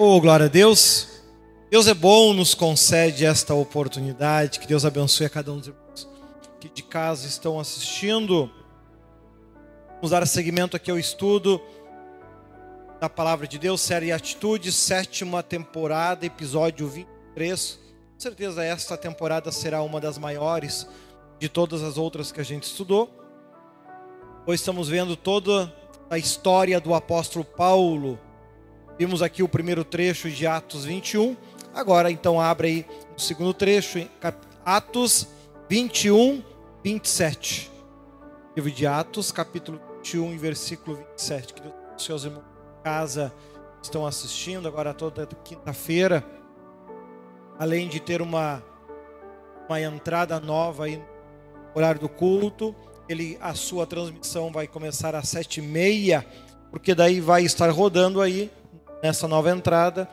Oh, glória a Deus. Deus é bom, nos concede esta oportunidade. Que Deus abençoe a cada um dos irmãos que de casa estão assistindo. Vamos dar seguimento aqui ao estudo da palavra de Deus, série Atitudes, sétima temporada, episódio 23. Com certeza esta temporada será uma das maiores de todas as outras que a gente estudou. Pois estamos vendo toda a história do apóstolo Paulo Vimos aqui o primeiro trecho de Atos 21. Agora, então, abre aí o segundo trecho, Atos 21, 27. Livro de Atos, capítulo 21, versículo 27. Que Deus, seus irmãos em casa estão assistindo agora toda quinta-feira. Além de ter uma, uma entrada nova aí no horário do culto, ele, a sua transmissão vai começar às sete e meia, porque daí vai estar rodando aí nessa nova entrada,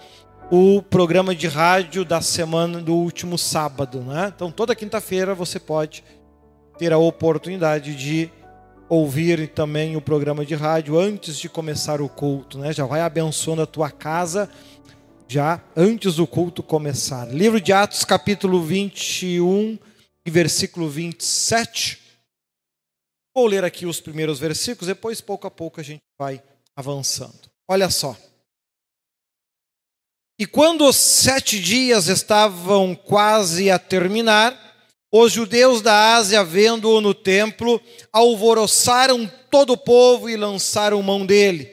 o programa de rádio da semana do último sábado. Né? Então, toda quinta-feira você pode ter a oportunidade de ouvir também o programa de rádio antes de começar o culto. Né? Já vai abençoando a tua casa já antes do culto começar. Livro de Atos, capítulo 21 e versículo 27. Vou ler aqui os primeiros versículos, depois, pouco a pouco, a gente vai avançando. Olha só. E quando os sete dias estavam quase a terminar, os judeus da Ásia, vendo-o no templo, alvoroçaram todo o povo e lançaram mão dele,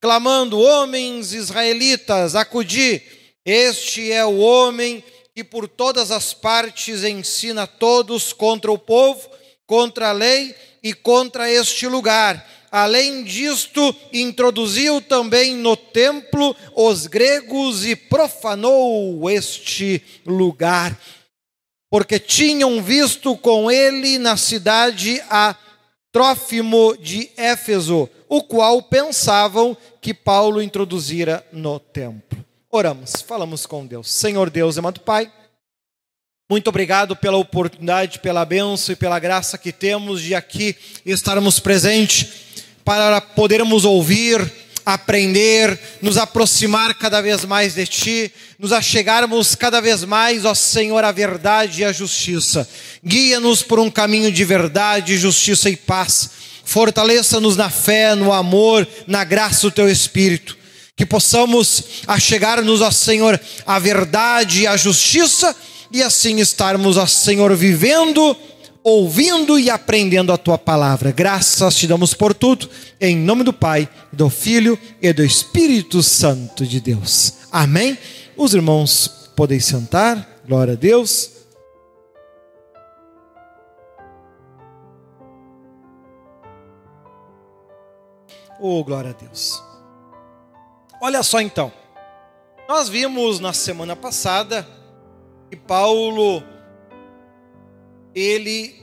clamando: Homens israelitas, acudi, este é o homem que por todas as partes ensina todos contra o povo, contra a lei e contra este lugar Além disto, introduziu também no templo os gregos e profanou este lugar, porque tinham visto com ele na cidade a Trófimo de Éfeso, o qual pensavam que Paulo introduzira no templo. Oramos, falamos com Deus. Senhor Deus, amado Pai, muito obrigado pela oportunidade, pela benção e pela graça que temos de aqui estarmos presentes para podermos ouvir, aprender, nos aproximar cada vez mais de Ti, nos achegarmos cada vez mais, ó Senhor, à verdade e à justiça. Guia-nos por um caminho de verdade, justiça e paz. Fortaleça-nos na fé, no amor, na graça do Teu Espírito. Que possamos achegar-nos, ó Senhor, à verdade e à justiça, e assim estarmos, ó Senhor, vivendo ouvindo e aprendendo a tua palavra. Graças te damos por tudo, em nome do Pai, do Filho e do Espírito Santo de Deus. Amém? Os irmãos podem sentar, glória a Deus. Oh, glória a Deus. Olha só então. Nós vimos na semana passada que Paulo ele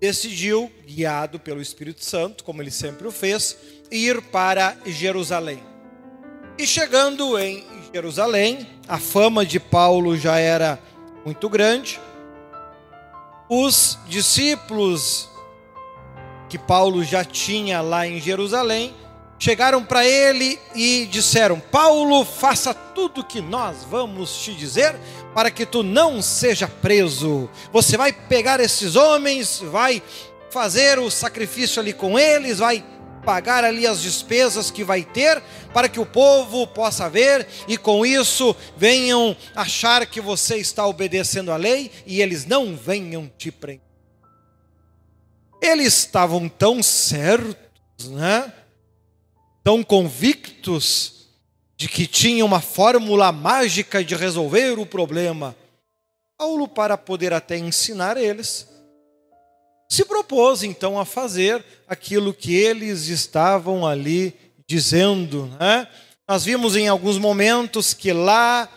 decidiu, guiado pelo Espírito Santo, como ele sempre o fez, ir para Jerusalém. E chegando em Jerusalém, a fama de Paulo já era muito grande. Os discípulos que Paulo já tinha lá em Jerusalém chegaram para ele e disseram: Paulo, faça tudo o que nós vamos te dizer para que tu não seja preso. Você vai pegar esses homens, vai fazer o sacrifício ali com eles, vai pagar ali as despesas que vai ter, para que o povo possa ver e com isso venham achar que você está obedecendo a lei e eles não venham te prender. Eles estavam tão certos, né? tão convictos de que tinha uma fórmula mágica de resolver o problema, Paulo, para poder até ensinar eles, se propôs então a fazer aquilo que eles estavam ali dizendo. Né? Nós vimos em alguns momentos que lá,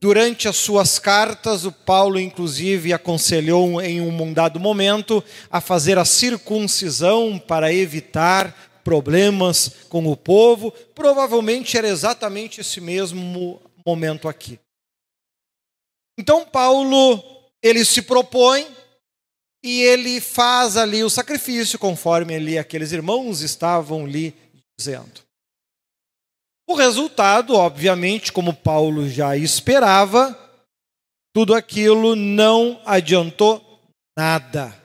durante as suas cartas, o Paulo, inclusive, aconselhou em um dado momento a fazer a circuncisão para evitar problemas com o povo, provavelmente era exatamente esse mesmo momento aqui. Então Paulo, ele se propõe e ele faz ali o sacrifício conforme ali aqueles irmãos estavam lhe dizendo. O resultado, obviamente, como Paulo já esperava, tudo aquilo não adiantou nada.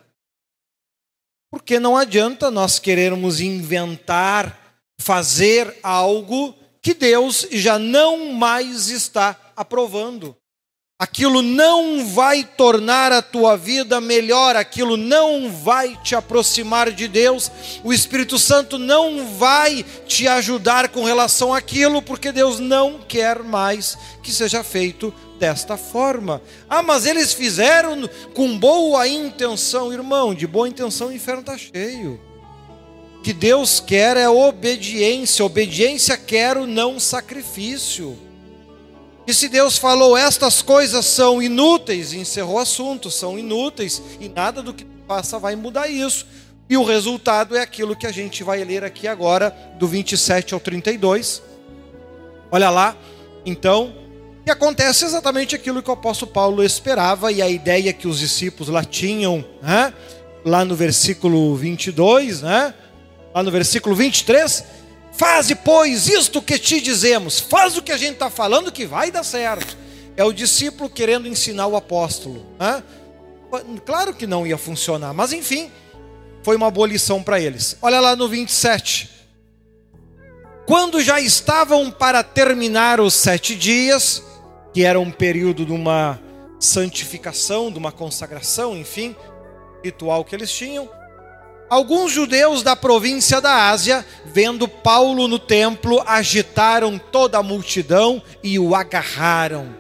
Porque não adianta nós querermos inventar, fazer algo que Deus já não mais está aprovando. Aquilo não vai tornar a tua vida melhor, aquilo não vai te aproximar de Deus. O Espírito Santo não vai te ajudar com relação àquilo, porque Deus não quer mais que seja feito desta forma. Ah, mas eles fizeram com boa intenção, irmão, de boa intenção o inferno está cheio. O que Deus quer é obediência, obediência quer o não sacrifício. E se Deus falou estas coisas são inúteis, encerrou o assunto, são inúteis, e nada do que passa vai mudar isso. E o resultado é aquilo que a gente vai ler aqui agora, do 27 ao 32. Olha lá, então, e acontece exatamente aquilo que o apóstolo Paulo esperava, e a ideia que os discípulos lá tinham, né? lá no versículo 22, né? lá no versículo 23, Faze, pois, isto que te dizemos. Faz o que a gente está falando que vai dar certo. É o discípulo querendo ensinar o apóstolo. Né? Claro que não ia funcionar, mas enfim, foi uma boa lição para eles. Olha lá no 27. Quando já estavam para terminar os sete dias, que era um período de uma santificação, de uma consagração, enfim, ritual que eles tinham, Alguns judeus da província da Ásia, vendo Paulo no templo, agitaram toda a multidão e o agarraram,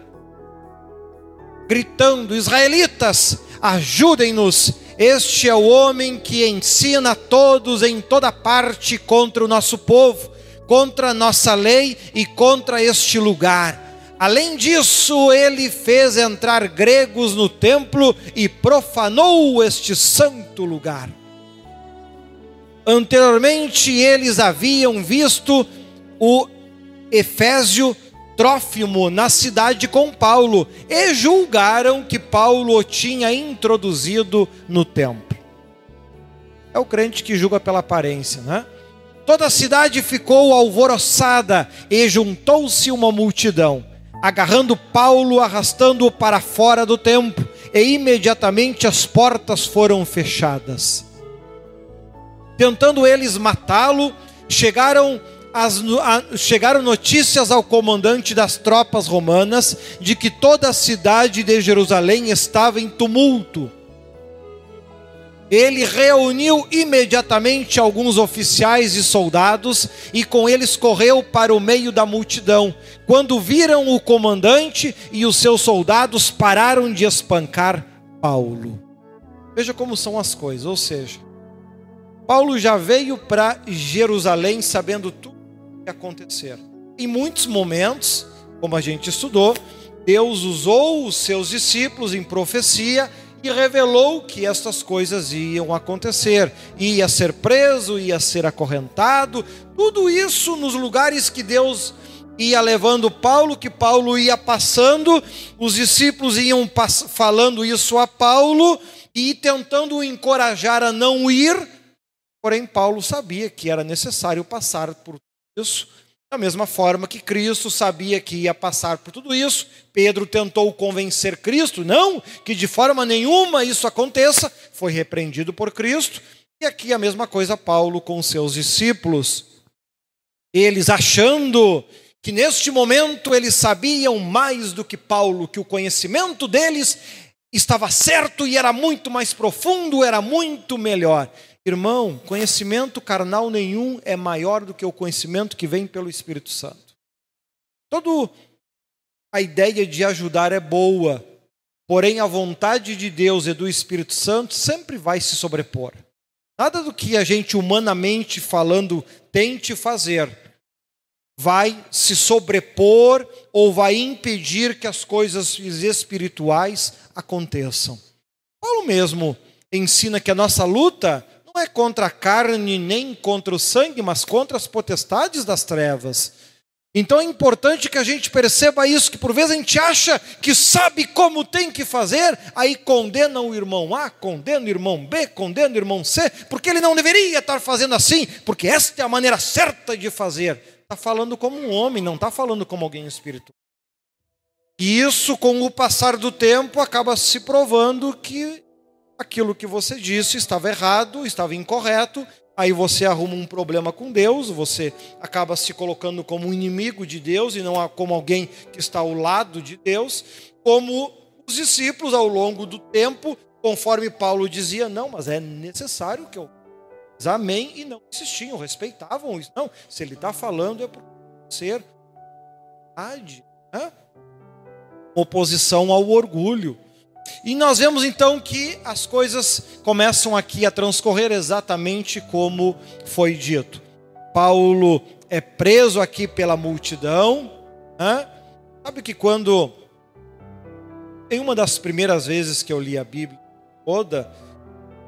gritando: Israelitas, ajudem-nos! Este é o homem que ensina todos em toda parte contra o nosso povo, contra a nossa lei e contra este lugar. Além disso, ele fez entrar gregos no templo e profanou este santo lugar. Anteriormente eles haviam visto o Efésio Trófimo na cidade com Paulo e julgaram que Paulo o tinha introduzido no templo. É o crente que julga pela aparência, né? Toda a cidade ficou alvoroçada e juntou-se uma multidão, agarrando Paulo, arrastando-o para fora do templo, e imediatamente as portas foram fechadas. Tentando eles matá-lo, chegaram as, a, chegaram notícias ao comandante das tropas romanas de que toda a cidade de Jerusalém estava em tumulto. Ele reuniu imediatamente alguns oficiais e soldados e com eles correu para o meio da multidão. Quando viram o comandante e os seus soldados, pararam de espancar Paulo. Veja como são as coisas, ou seja, Paulo já veio para Jerusalém sabendo tudo o que ia acontecer. Em muitos momentos, como a gente estudou, Deus usou os seus discípulos em profecia e revelou que estas coisas iam acontecer. Ia ser preso, ia ser acorrentado, tudo isso nos lugares que Deus ia levando Paulo, que Paulo ia passando, os discípulos iam falando isso a Paulo e tentando o encorajar a não ir Porém, Paulo sabia que era necessário passar por isso, da mesma forma que Cristo sabia que ia passar por tudo isso. Pedro tentou convencer Cristo, não, que de forma nenhuma isso aconteça, foi repreendido por Cristo. E aqui a mesma coisa Paulo com seus discípulos. Eles achando que neste momento eles sabiam mais do que Paulo, que o conhecimento deles estava certo e era muito mais profundo, era muito melhor. Irmão, conhecimento carnal nenhum é maior do que o conhecimento que vem pelo Espírito Santo. Toda a ideia de ajudar é boa, porém a vontade de Deus e do Espírito Santo sempre vai se sobrepor. Nada do que a gente humanamente falando tente fazer vai se sobrepor ou vai impedir que as coisas espirituais aconteçam. Paulo mesmo ensina que a nossa luta não é contra a carne nem contra o sangue, mas contra as potestades das trevas. Então é importante que a gente perceba isso, que por vezes a gente acha que sabe como tem que fazer, aí condena o irmão A, condena o irmão B, condena o irmão C, porque ele não deveria estar fazendo assim, porque esta é a maneira certa de fazer. está falando como um homem, não está falando como alguém espiritual. E isso, com o passar do tempo, acaba se provando que aquilo que você disse estava errado, estava incorreto, aí você arruma um problema com Deus, você acaba se colocando como um inimigo de Deus e não como alguém que está ao lado de Deus, como os discípulos ao longo do tempo, conforme Paulo dizia, não, mas é necessário que eu amém e não insistiam, respeitavam isso. Não, se ele está falando é por ser verdade, né? oposição ao orgulho. E nós vemos então que as coisas começam aqui a transcorrer exatamente como foi dito. Paulo é preso aqui pela multidão. Né? Sabe que quando. Em uma das primeiras vezes que eu li a Bíblia toda,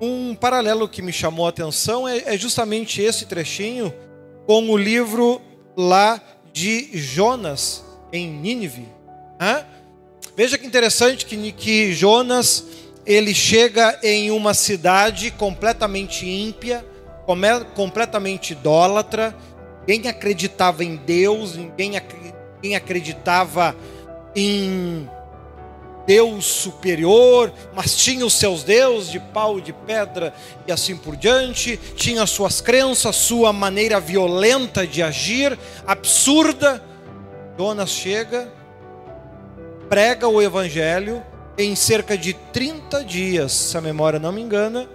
um paralelo que me chamou a atenção é, é justamente esse trechinho com o livro lá de Jonas em Nínive. Né? Veja que interessante que, que Jonas ele chega em uma cidade completamente ímpia, completamente idólatra, ninguém acreditava em Deus, ninguém, acreditava em Deus superior, mas tinha os seus deuses de pau, de pedra e assim por diante, tinha suas crenças, sua maneira violenta de agir, absurda. Jonas chega prega o evangelho em cerca de 30 dias, se a memória não me engana.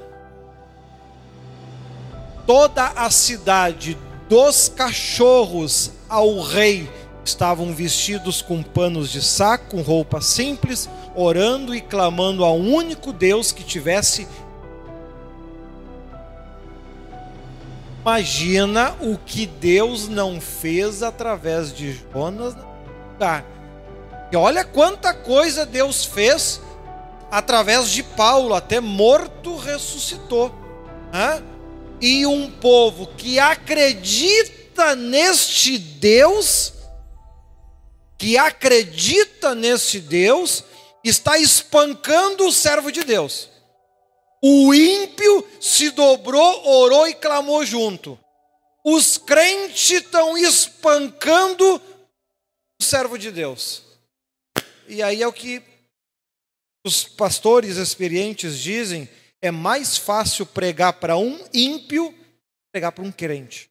Toda a cidade dos cachorros ao rei estavam vestidos com panos de saco, com roupas simples, orando e clamando ao único Deus que tivesse. Imagina o que Deus não fez através de Jonas. E olha quanta coisa Deus fez através de Paulo, até morto ressuscitou. Né? E um povo que acredita neste Deus, que acredita nesse Deus, está espancando o servo de Deus. O ímpio se dobrou, orou e clamou junto. Os crentes estão espancando o servo de Deus. E aí é o que os pastores experientes dizem: é mais fácil pregar para um ímpio pregar para um crente.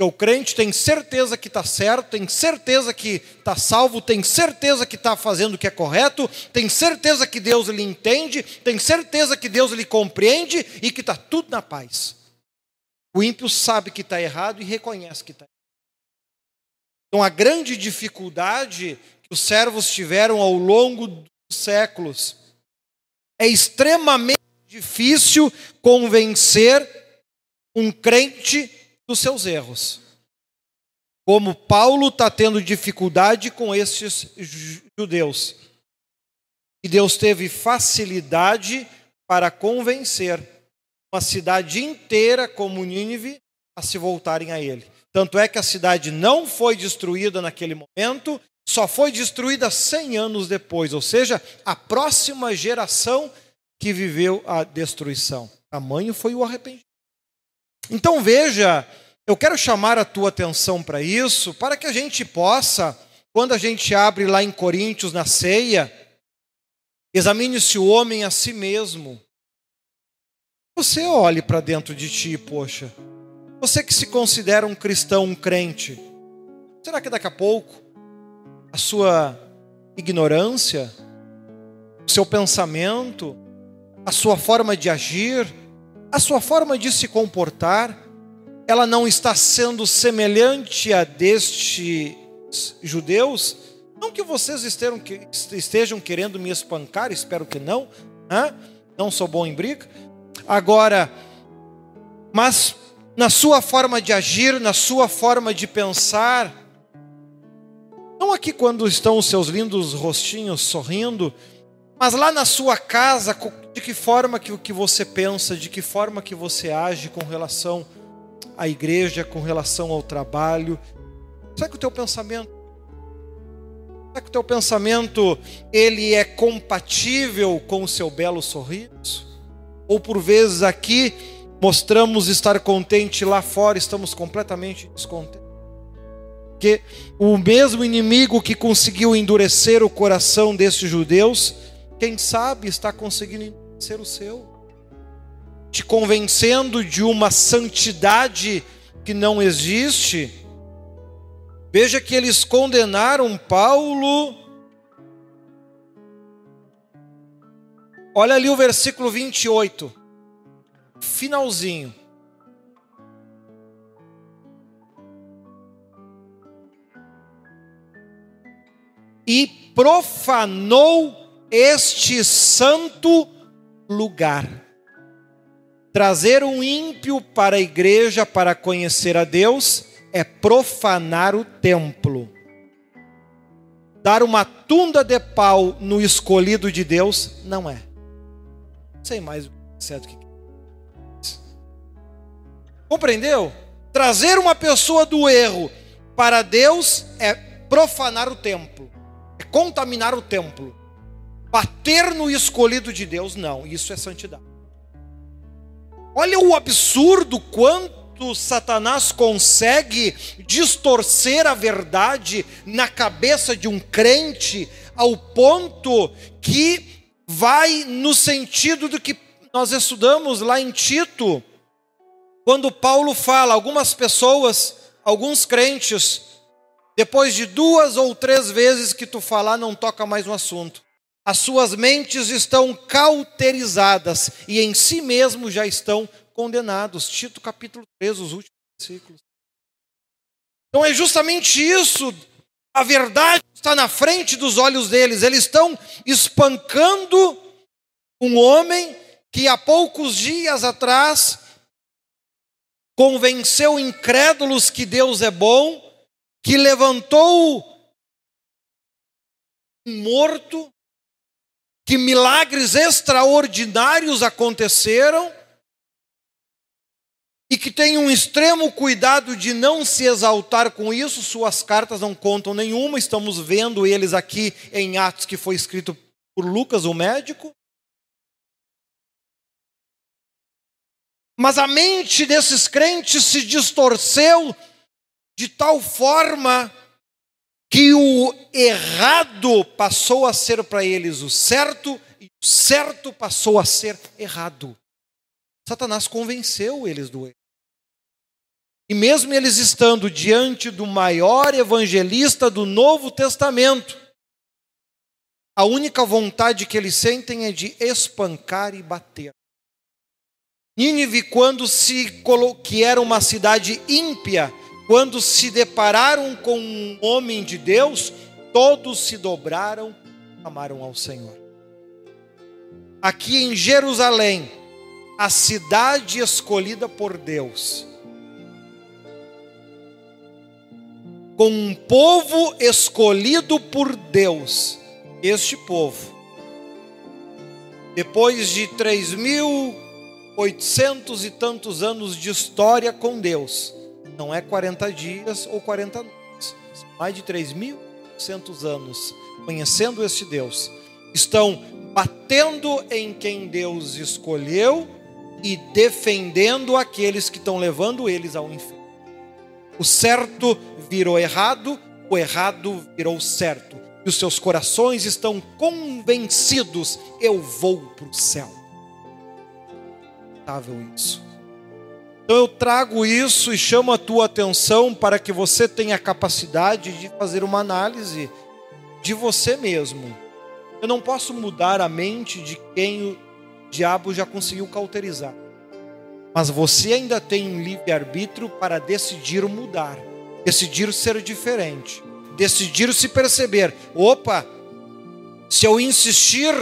O crente tem certeza que está certo, tem certeza que está salvo, tem certeza que está fazendo o que é correto, tem certeza que Deus lhe entende, tem certeza que Deus lhe compreende e que está tudo na paz. O ímpio sabe que está errado e reconhece que está errado. Então a grande dificuldade os servos tiveram ao longo dos séculos. É extremamente difícil convencer um crente dos seus erros. Como Paulo está tendo dificuldade com esses judeus. E Deus teve facilidade para convencer uma cidade inteira como Nínive a se voltarem a ele. Tanto é que a cidade não foi destruída naquele momento, só foi destruída 100 anos depois, ou seja, a próxima geração que viveu a destruição. Tamanho foi o arrependimento. Então veja, eu quero chamar a tua atenção para isso, para que a gente possa, quando a gente abre lá em Coríntios na ceia, examine-se o homem a si mesmo. Você olhe para dentro de ti, poxa. Você que se considera um cristão, um crente, será que daqui a pouco a sua ignorância, o seu pensamento, a sua forma de agir, a sua forma de se comportar, ela não está sendo semelhante a destes judeus? Não que vocês estejam, querendo me espancar, espero que não, né? não sou bom em briga. Agora, mas na sua forma de agir, na sua forma de pensar, não aqui quando estão os seus lindos rostinhos sorrindo, mas lá na sua casa, de que forma que, que você pensa, de que forma que você age com relação à igreja, com relação ao trabalho. Será que o teu pensamento Será que o teu pensamento ele é compatível com o seu belo sorriso? Ou por vezes aqui mostramos estar contente lá fora estamos completamente descontentes? Porque o mesmo inimigo que conseguiu endurecer o coração desses judeus, quem sabe está conseguindo endurecer o seu, te convencendo de uma santidade que não existe. Veja que eles condenaram Paulo. Olha ali o versículo 28, finalzinho. E profanou este santo lugar. Trazer um ímpio para a igreja para conhecer a Deus é profanar o templo. Dar uma tunda de pau no escolhido de Deus não é. Não sei mais o certo que Compreendeu? Trazer uma pessoa do erro para Deus é profanar o templo, é contaminar o templo. Bater no escolhido de Deus, não, isso é santidade. Olha o absurdo quanto Satanás consegue distorcer a verdade na cabeça de um crente ao ponto que vai no sentido do que nós estudamos lá em Tito, quando Paulo fala, algumas pessoas, alguns crentes, depois de duas ou três vezes que tu falar, não toca mais no assunto. As suas mentes estão cauterizadas e em si mesmos já estão condenados. Tito capítulo 3, os últimos versículos. Então é justamente isso. A verdade está na frente dos olhos deles. Eles estão espancando um homem que há poucos dias atrás convenceu incrédulos que Deus é bom, que levantou um morto, que milagres extraordinários aconteceram e que tem um extremo cuidado de não se exaltar com isso, suas cartas não contam nenhuma, estamos vendo eles aqui em Atos que foi escrito por Lucas, o médico. Mas a mente desses crentes se distorceu de tal forma que o errado passou a ser para eles o certo e o certo passou a ser errado. Satanás convenceu eles do erro. E mesmo eles estando diante do maior evangelista do Novo Testamento, a única vontade que eles sentem é de espancar e bater. Nínive, quando se que era uma cidade ímpia, quando se depararam com um homem de Deus, todos se dobraram, amaram ao Senhor. Aqui em Jerusalém, a cidade escolhida por Deus, com um povo escolhido por Deus, este povo, depois de três mil oitocentos e tantos anos de história com Deus. Não é 40 dias ou 40 noites. Mais de 3.800 anos conhecendo esse Deus. Estão batendo em quem Deus escolheu e defendendo aqueles que estão levando eles ao inferno. O certo virou errado, o errado virou certo. E os seus corações estão convencidos: eu vou para o céu isso. Então eu trago isso e chamo a tua atenção para que você tenha a capacidade de fazer uma análise de você mesmo. Eu não posso mudar a mente de quem o diabo já conseguiu cauterizar. Mas você ainda tem um livre-arbítrio para decidir mudar, decidir ser diferente, decidir se perceber: opa, se eu insistir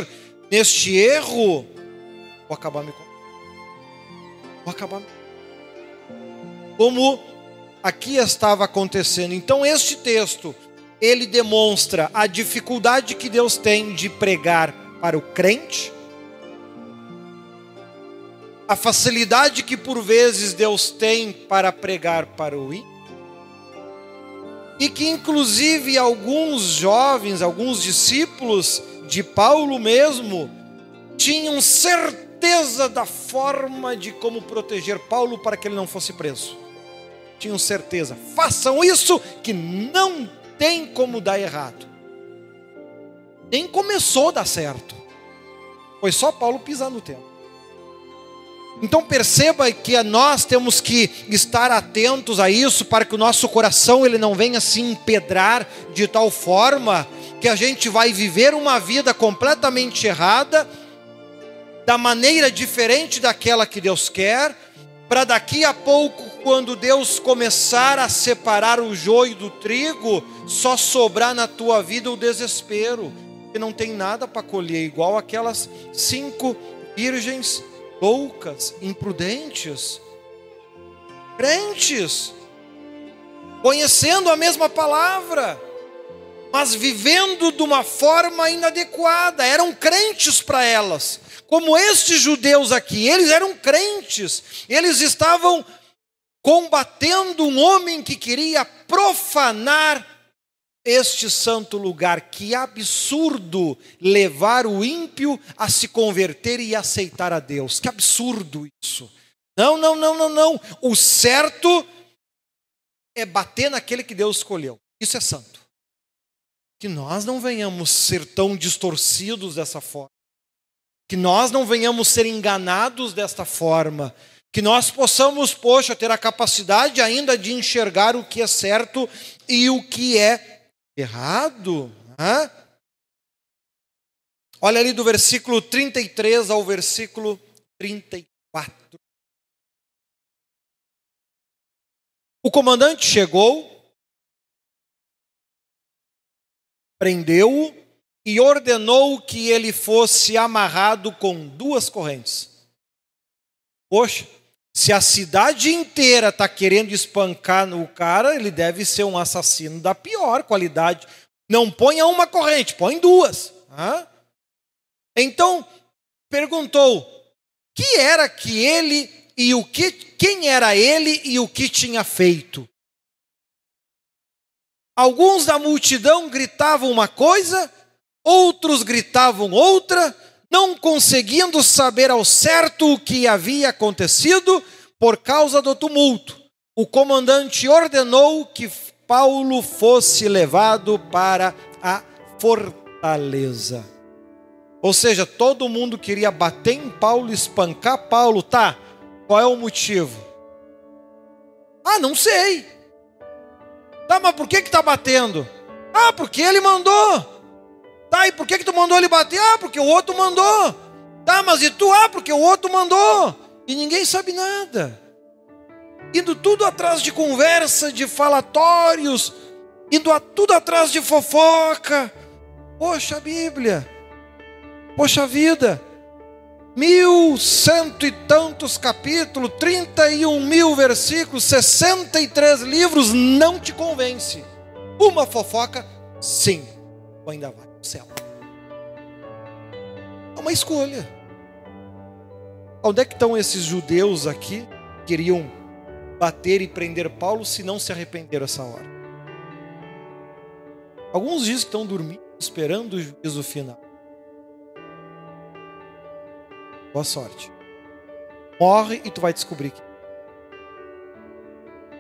neste erro, vou acabar me Vou acabar. Como aqui estava acontecendo. Então, este texto, ele demonstra a dificuldade que Deus tem de pregar para o crente, a facilidade que por vezes Deus tem para pregar para o ímpio, e que inclusive alguns jovens, alguns discípulos de Paulo mesmo, tinham certeza certeza da forma de como proteger Paulo para que ele não fosse preso. Tinham certeza. Façam isso que não tem como dar errado. Nem começou a dar certo. Foi só Paulo pisar no templo. Então perceba que nós temos que estar atentos a isso para que o nosso coração ele não venha se empedrar de tal forma que a gente vai viver uma vida completamente errada, da maneira diferente daquela que Deus quer, para daqui a pouco, quando Deus começar a separar o joio do trigo, só sobrar na tua vida o desespero, que não tem nada para colher, igual aquelas cinco virgens loucas, imprudentes, crentes, conhecendo a mesma palavra, mas vivendo de uma forma inadequada, eram crentes para elas, como estes judeus aqui, eles eram crentes, eles estavam combatendo um homem que queria profanar este santo lugar. Que absurdo levar o ímpio a se converter e aceitar a Deus. Que absurdo isso. Não, não, não, não, não. O certo é bater naquele que Deus escolheu. Isso é santo. Que nós não venhamos ser tão distorcidos dessa forma. Que nós não venhamos ser enganados desta forma. Que nós possamos, poxa, ter a capacidade ainda de enxergar o que é certo e o que é errado. Hã? Olha ali do versículo 33 ao versículo 34. O comandante chegou, prendeu-o e ordenou que ele fosse amarrado com duas correntes. Poxa, se a cidade inteira está querendo espancar no cara, ele deve ser um assassino da pior qualidade. Não ponha uma corrente, põe duas. Então, perguntou: que era que ele e o que, quem era ele e o que tinha feito? Alguns da multidão gritavam uma coisa, outros gritavam outra, não conseguindo saber ao certo o que havia acontecido por causa do tumulto. O comandante ordenou que Paulo fosse levado para a fortaleza. Ou seja, todo mundo queria bater em Paulo, espancar Paulo, tá? Qual é o motivo? Ah, não sei. Tá, mas por que que tá batendo? Ah, porque ele mandou. Tá, e por que, que tu mandou ele bater? Ah, porque o outro mandou. Tá, mas e tu? Ah, porque o outro mandou. E ninguém sabe nada. Indo tudo atrás de conversa, de falatórios, indo a tudo atrás de fofoca. Poxa, Bíblia. Poxa vida. Mil cento e tantos capítulos, trinta e um mil versículos, sessenta e três livros, não te convence. Uma fofoca, sim, ainda vai céu. É uma escolha. Onde é que estão esses judeus aqui que queriam bater e prender Paulo se não se arrependeram essa hora? Alguns dizem que estão dormindo, esperando o juízo final. Boa sorte. Morre e tu vai descobrir que.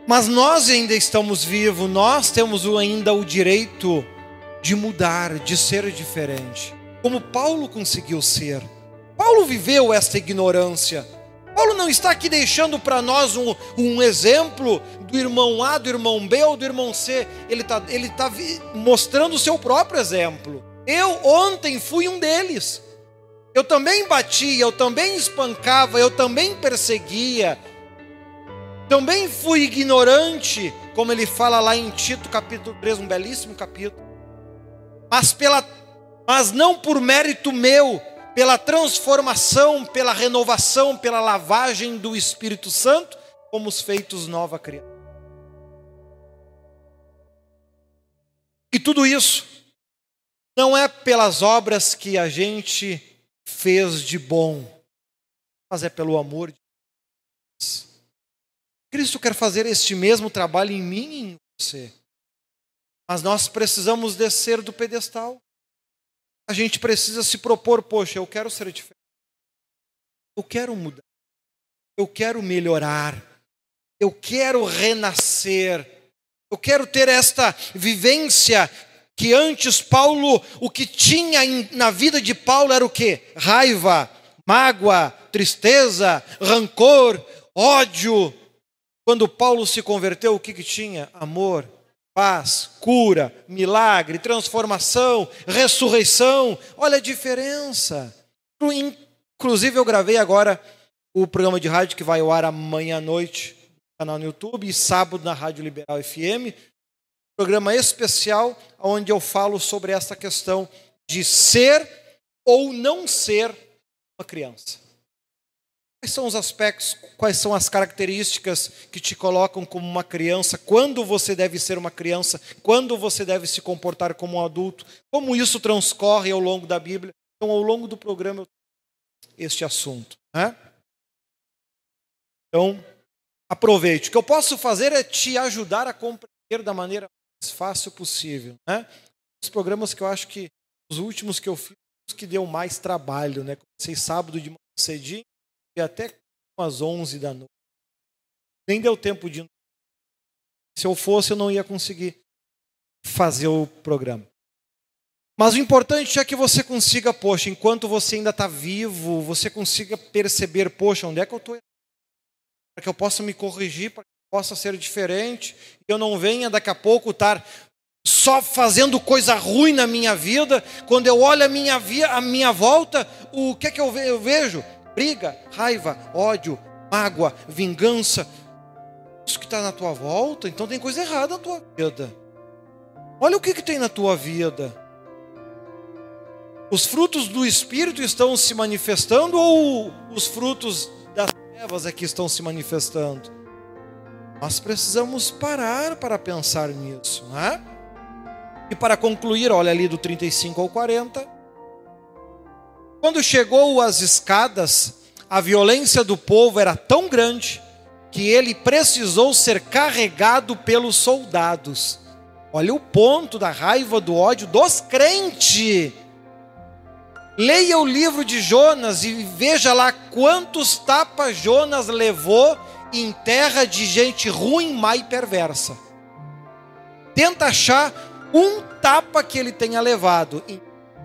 Mas nós ainda estamos vivos, nós temos ainda o direito de mudar, de ser diferente, como Paulo conseguiu ser. Paulo viveu esta ignorância. Paulo não está aqui deixando para nós um, um, exemplo do irmão A, do irmão B ou do irmão C. Ele está ele tá mostrando o seu próprio exemplo. Eu ontem fui um deles. Eu também batia, eu também espancava, eu também perseguia. Também fui ignorante, como ele fala lá em Tito capítulo 3, um belíssimo capítulo mas, pela, mas não por mérito meu, pela transformação, pela renovação, pela lavagem do Espírito Santo, fomos feitos nova criatura. E tudo isso não é pelas obras que a gente fez de bom, mas é pelo amor de Deus. Cristo quer fazer este mesmo trabalho em mim e em você. Mas nós precisamos descer do pedestal. A gente precisa se propor, poxa, eu quero ser diferente. Eu quero mudar. Eu quero melhorar. Eu quero renascer. Eu quero ter esta vivência que antes Paulo, o que tinha na vida de Paulo era o que? Raiva, mágoa, tristeza, rancor, ódio. Quando Paulo se converteu, o que, que tinha? Amor, paz, cura, milagre, transformação, ressurreição. Olha a diferença. Inclusive, eu gravei agora o programa de rádio que vai ao ar amanhã à noite no canal no YouTube e sábado na Rádio Liberal FM programa especial onde eu falo sobre essa questão de ser ou não ser uma criança. Quais são os aspectos, quais são as características que te colocam como uma criança, quando você deve ser uma criança, quando você deve se comportar como um adulto, como isso transcorre ao longo da Bíblia. Então, ao longo do programa, eu este assunto. Né? Então, aproveite. O que eu posso fazer é te ajudar a compreender da maneira mais fácil possível. Né? Os programas que eu acho que os últimos que eu fiz que deu mais trabalho, né? Comecei sábado de manhã cedinho e até umas 11 da noite. Nem deu tempo de se eu fosse eu não ia conseguir fazer o programa. Mas o importante é que você consiga, poxa, enquanto você ainda está vivo, você consiga perceber, poxa, onde é que eu estou? Para que eu possa me corrigir, para possa ser diferente, e eu não venha daqui a pouco estar só fazendo coisa ruim na minha vida, quando eu olho a minha, via, a minha volta, o que é que eu vejo? Briga, raiva, ódio, mágoa, vingança. Isso que está na tua volta, então tem coisa errada na tua vida. Olha o que, que tem na tua vida. Os frutos do Espírito estão se manifestando ou os frutos das trevas é que estão se manifestando? Nós precisamos parar para pensar nisso, né? E para concluir, olha ali do 35 ao 40. Quando chegou às escadas, a violência do povo era tão grande que ele precisou ser carregado pelos soldados. Olha o ponto da raiva, do ódio dos crentes. Leia o livro de Jonas e veja lá quantos tapas Jonas levou em terra de gente ruim, má e perversa. Tenta achar um tapa que ele tenha levado em,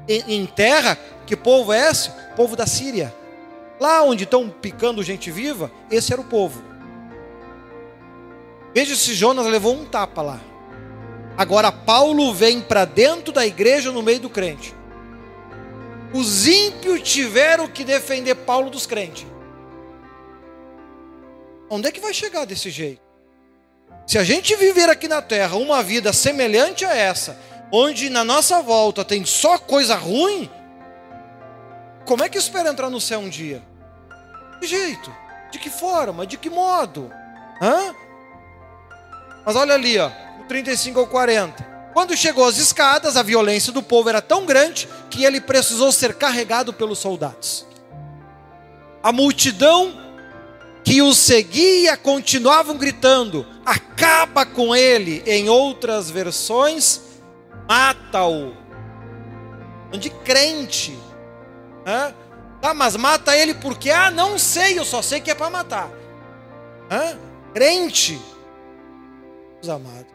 em, terra, que povo é esse? Povo da Síria. Lá onde estão picando gente viva, esse era o povo. Veja se Jonas levou um tapa lá. Agora Paulo vem para dentro da igreja no meio do crente. Os ímpios tiveram que defender Paulo dos crentes. Onde é que vai chegar desse jeito? Se a gente viver aqui na terra uma vida semelhante a essa, onde na nossa volta tem só coisa ruim, como é que espera entrar no céu um dia? De jeito? De que forma? De que modo? Hã? Mas olha ali, ó, 35 ao 40. Quando chegou às escadas, a violência do povo era tão grande que ele precisou ser carregado pelos soldados. A multidão que o seguia continuavam gritando: acaba com ele. Em outras versões, mata-o. De crente. Hã? Ah, mas mata ele porque, ah, não sei, eu só sei que é para matar. Hã? Crente. Os amados.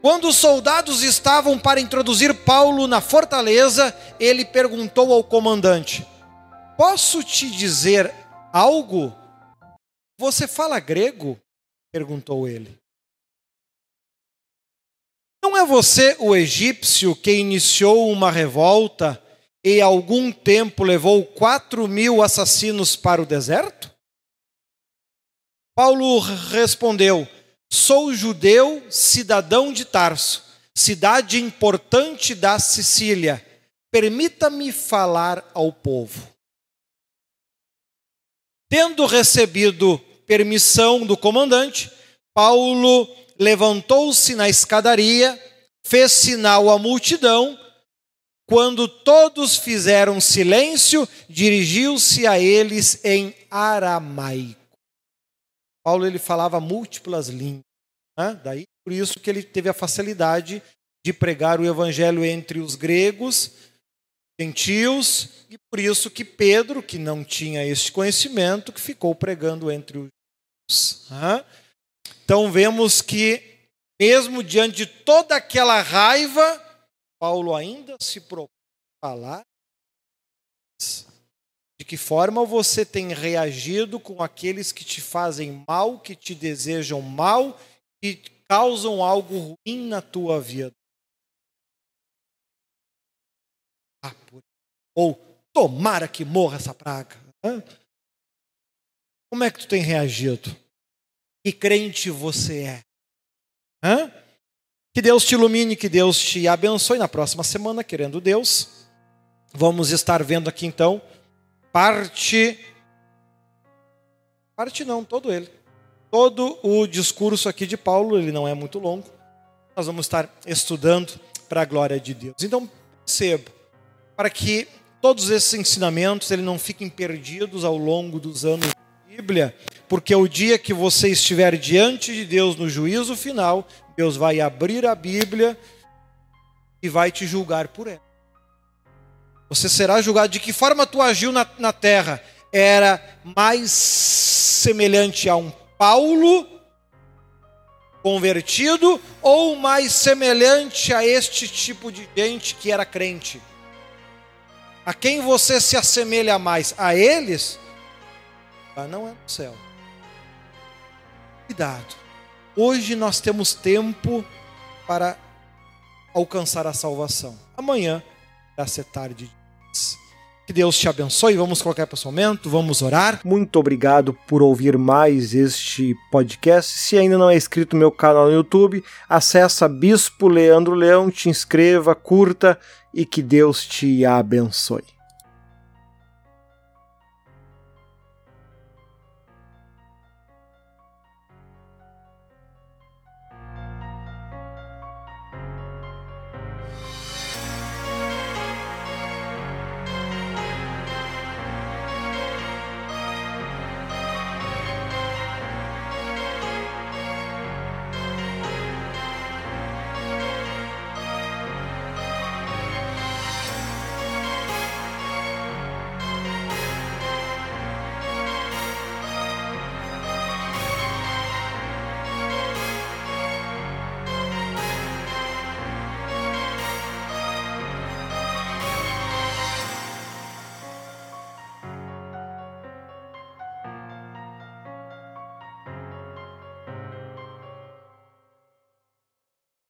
Quando os soldados estavam para introduzir Paulo na fortaleza, ele perguntou ao comandante: Posso te dizer algo? Você fala grego? perguntou ele. Não é você o egípcio que iniciou uma revolta e algum tempo levou quatro mil assassinos para o deserto? Paulo respondeu: Sou judeu, cidadão de Tarso, cidade importante da Sicília. Permita-me falar ao povo. Tendo recebido permissão do comandante, Paulo levantou-se na escadaria, fez sinal à multidão. Quando todos fizeram silêncio, dirigiu-se a eles em aramaico. Paulo ele falava múltiplas línguas, né? daí por isso que ele teve a facilidade de pregar o evangelho entre os gregos gentios, e por isso que Pedro, que não tinha este conhecimento, que ficou pregando entre os Deus. Então vemos que, mesmo diante de toda aquela raiva, Paulo ainda se propõe a falar de que forma você tem reagido com aqueles que te fazem mal, que te desejam mal, que causam algo ruim na tua vida. Ah, Ou tomara que morra essa praga. Como é que tu tem reagido? Que crente você é? Hã? Que Deus te ilumine, que Deus te abençoe. Na próxima semana, querendo Deus, vamos estar vendo aqui então parte. Parte não, todo ele. Todo o discurso aqui de Paulo, ele não é muito longo. Nós vamos estar estudando para a glória de Deus. Então, perceba, para que todos esses ensinamentos ele não fiquem perdidos ao longo dos anos Bíblia, porque o dia que você estiver diante de Deus no juízo final, Deus vai abrir a Bíblia e vai te julgar por ela. Você será julgado de que forma tu agiu na, na terra. Era mais semelhante a um Paulo convertido ou mais semelhante a este tipo de gente que era crente? A quem você se assemelha mais? A eles? Ah, não é no céu. Cuidado. Hoje nós temos tempo para alcançar a salvação. Amanhã vai ser tarde que Deus te abençoe. Vamos colocar para esse momento, vamos orar. Muito obrigado por ouvir mais este podcast. Se ainda não é inscrito no meu canal no YouTube, acessa Bispo Leandro Leão, te inscreva, curta e que Deus te abençoe.